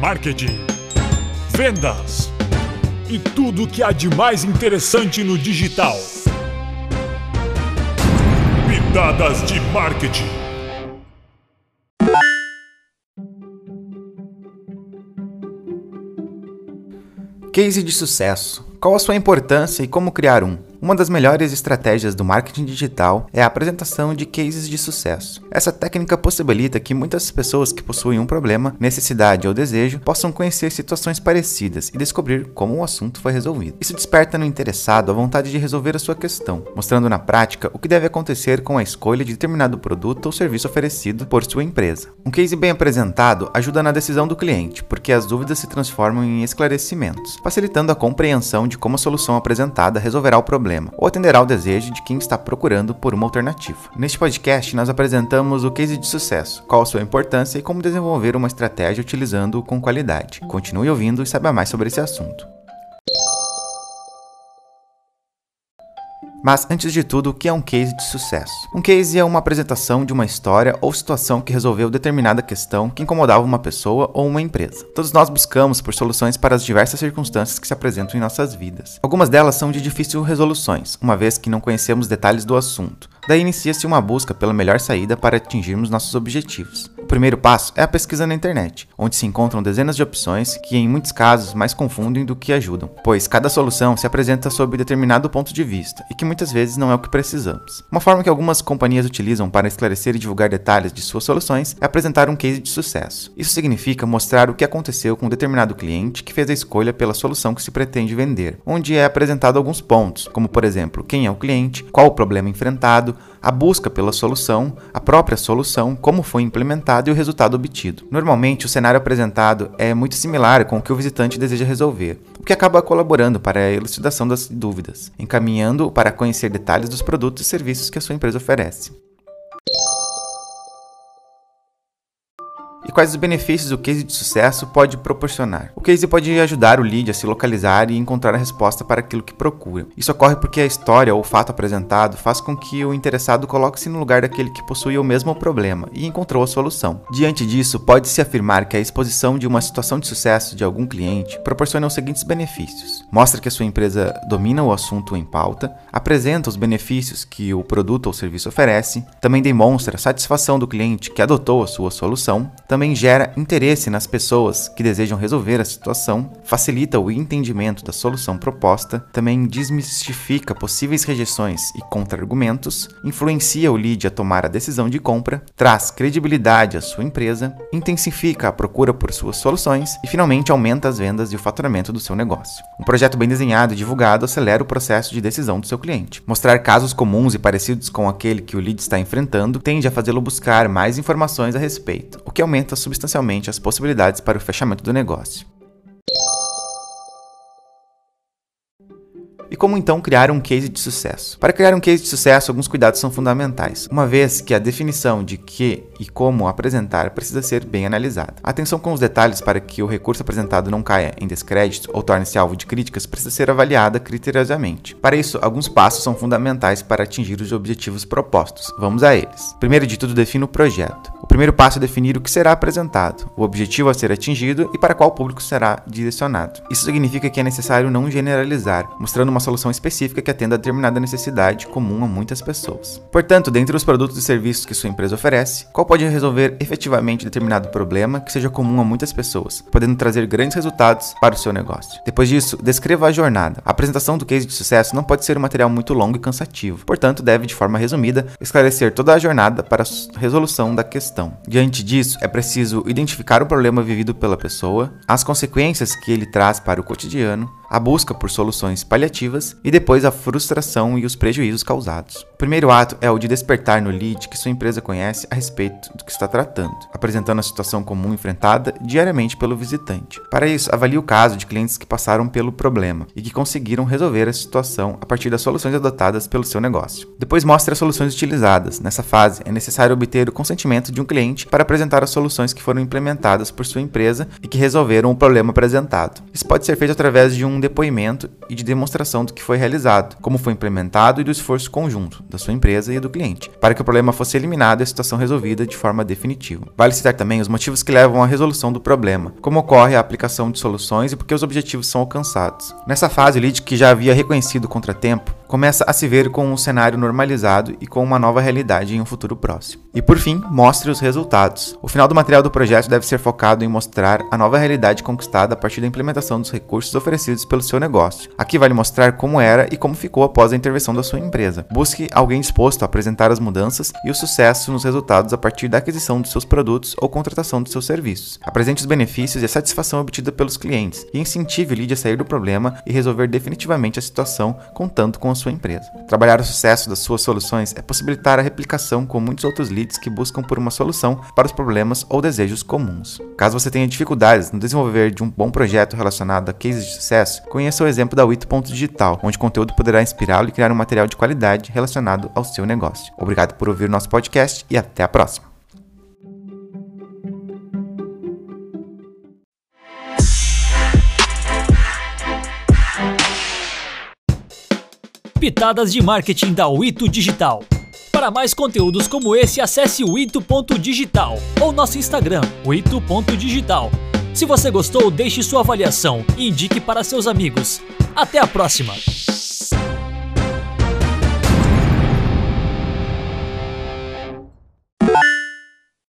marketing, vendas e tudo o que há de mais interessante no digital. Pitadas de marketing. Case de sucesso. Qual a sua importância e como criar um? Uma das melhores estratégias do marketing digital é a apresentação de cases de sucesso. Essa técnica possibilita que muitas pessoas que possuem um problema, necessidade ou desejo possam conhecer situações parecidas e descobrir como o assunto foi resolvido. Isso desperta no interessado a vontade de resolver a sua questão, mostrando na prática o que deve acontecer com a escolha de determinado produto ou serviço oferecido por sua empresa. Um case bem apresentado ajuda na decisão do cliente, porque as dúvidas se transformam em esclarecimentos, facilitando a compreensão de como a solução apresentada resolverá o problema problema ou atenderá ao desejo de quem está procurando por uma alternativa. Neste podcast, nós apresentamos o case de sucesso, qual a sua importância e como desenvolver uma estratégia utilizando-o com qualidade. Continue ouvindo e saiba mais sobre esse assunto. Mas, antes de tudo, o que é um case de sucesso? Um case é uma apresentação de uma história ou situação que resolveu determinada questão que incomodava uma pessoa ou uma empresa. Todos nós buscamos por soluções para as diversas circunstâncias que se apresentam em nossas vidas. Algumas delas são de difícil resoluções, uma vez que não conhecemos detalhes do assunto. Daí inicia-se uma busca pela melhor saída para atingirmos nossos objetivos. Primeiro passo é a pesquisa na internet, onde se encontram dezenas de opções que, em muitos casos, mais confundem do que ajudam, pois cada solução se apresenta sob determinado ponto de vista e que muitas vezes não é o que precisamos. Uma forma que algumas companhias utilizam para esclarecer e divulgar detalhes de suas soluções é apresentar um case de sucesso. Isso significa mostrar o que aconteceu com um determinado cliente que fez a escolha pela solução que se pretende vender, onde é apresentado alguns pontos, como por exemplo, quem é o cliente, qual o problema enfrentado, a busca pela solução, a própria solução, como foi implementada e o resultado obtido. Normalmente, o cenário apresentado é muito similar com o que o visitante deseja resolver, o que acaba colaborando para a elucidação das dúvidas, encaminhando para conhecer detalhes dos produtos e serviços que a sua empresa oferece. E quais os benefícios o case de sucesso pode proporcionar. O case pode ajudar o lead a se localizar e encontrar a resposta para aquilo que procura. Isso ocorre porque a história ou o fato apresentado faz com que o interessado coloque-se no lugar daquele que possuía o mesmo problema e encontrou a solução. Diante disso, pode-se afirmar que a exposição de uma situação de sucesso de algum cliente proporciona os seguintes benefícios: mostra que a sua empresa domina o assunto em pauta, apresenta os benefícios que o produto ou serviço oferece, também demonstra a satisfação do cliente que adotou a sua solução, também gera interesse nas pessoas que desejam resolver a situação, facilita o entendimento da solução proposta, também desmistifica possíveis rejeições e contra-argumentos, influencia o lead a tomar a decisão de compra, traz credibilidade à sua empresa, intensifica a procura por suas soluções e finalmente aumenta as vendas e o faturamento do seu negócio. Um projeto bem desenhado e divulgado acelera o processo de decisão do seu cliente. Mostrar casos comuns e parecidos com aquele que o lead está enfrentando tende a fazê-lo buscar mais informações a respeito, o que aumenta aumenta substancialmente as possibilidades para o fechamento do negócio. E como então criar um case de sucesso? Para criar um case de sucesso, alguns cuidados são fundamentais, uma vez que a definição de que e como apresentar precisa ser bem analisada. Atenção com os detalhes para que o recurso apresentado não caia em descrédito ou torne-se alvo de críticas precisa ser avaliada criteriosamente. Para isso, alguns passos são fundamentais para atingir os objetivos propostos. Vamos a eles. Primeiro de tudo, defina o projeto. O primeiro passo é definir o que será apresentado, o objetivo a ser atingido e para qual público será direcionado. Isso significa que é necessário não generalizar, mostrando uma solução específica que atenda a determinada necessidade comum a muitas pessoas. Portanto, dentre os produtos e serviços que sua empresa oferece, qual pode resolver efetivamente determinado problema que seja comum a muitas pessoas, podendo trazer grandes resultados para o seu negócio. Depois disso, descreva a jornada. A apresentação do case de sucesso não pode ser um material muito longo e cansativo, portanto, deve, de forma resumida, esclarecer toda a jornada para a resolução da questão. Diante disso, é preciso identificar o problema vivido pela pessoa, as consequências que ele traz para o cotidiano, a busca por soluções paliativas e depois a frustração e os prejuízos causados. O primeiro ato é o de despertar no lead que sua empresa conhece a respeito do que está tratando, apresentando a situação comum enfrentada diariamente pelo visitante. Para isso, avalie o caso de clientes que passaram pelo problema e que conseguiram resolver a situação a partir das soluções adotadas pelo seu negócio. Depois mostre as soluções utilizadas. Nessa fase, é necessário obter o consentimento de um cliente para apresentar as soluções que foram implementadas por sua empresa e que resolveram o problema apresentado. Isso pode ser feito através de um depoimento e de demonstração do que foi realizado, como foi implementado e do esforço conjunto da sua empresa e do cliente, para que o problema fosse eliminado e a situação resolvida de forma definitiva. Vale citar também os motivos que levam à resolução do problema, como ocorre a aplicação de soluções e por que os objetivos são alcançados. Nessa fase, o lead que já havia reconhecido o contratempo começa a se ver com um cenário normalizado e com uma nova realidade em um futuro próximo. E por fim, mostre os resultados. O final do material do projeto deve ser focado em mostrar a nova realidade conquistada a partir da implementação dos recursos oferecidos pelo seu negócio. Aqui vale mostrar como era e como ficou após a intervenção da sua empresa. Busque alguém disposto a apresentar as mudanças e o sucesso nos resultados a partir da aquisição dos seus produtos ou contratação dos seus serviços. Apresente os benefícios e a satisfação obtida pelos clientes e incentive o lead a sair do problema e resolver definitivamente a situação contando com os sua empresa. Trabalhar o sucesso das suas soluções é possibilitar a replicação com muitos outros leads que buscam por uma solução para os problemas ou desejos comuns. Caso você tenha dificuldades no desenvolver de um bom projeto relacionado a cases de sucesso, conheça o exemplo da Wito.digital, onde o conteúdo poderá inspirá-lo e criar um material de qualidade relacionado ao seu negócio. Obrigado por ouvir nosso podcast e até a próxima. Pitadas de marketing da Wito Digital. Para mais conteúdos como esse, acesse o ou nosso Instagram, ito.digital. Se você gostou, deixe sua avaliação e indique para seus amigos. Até a próxima!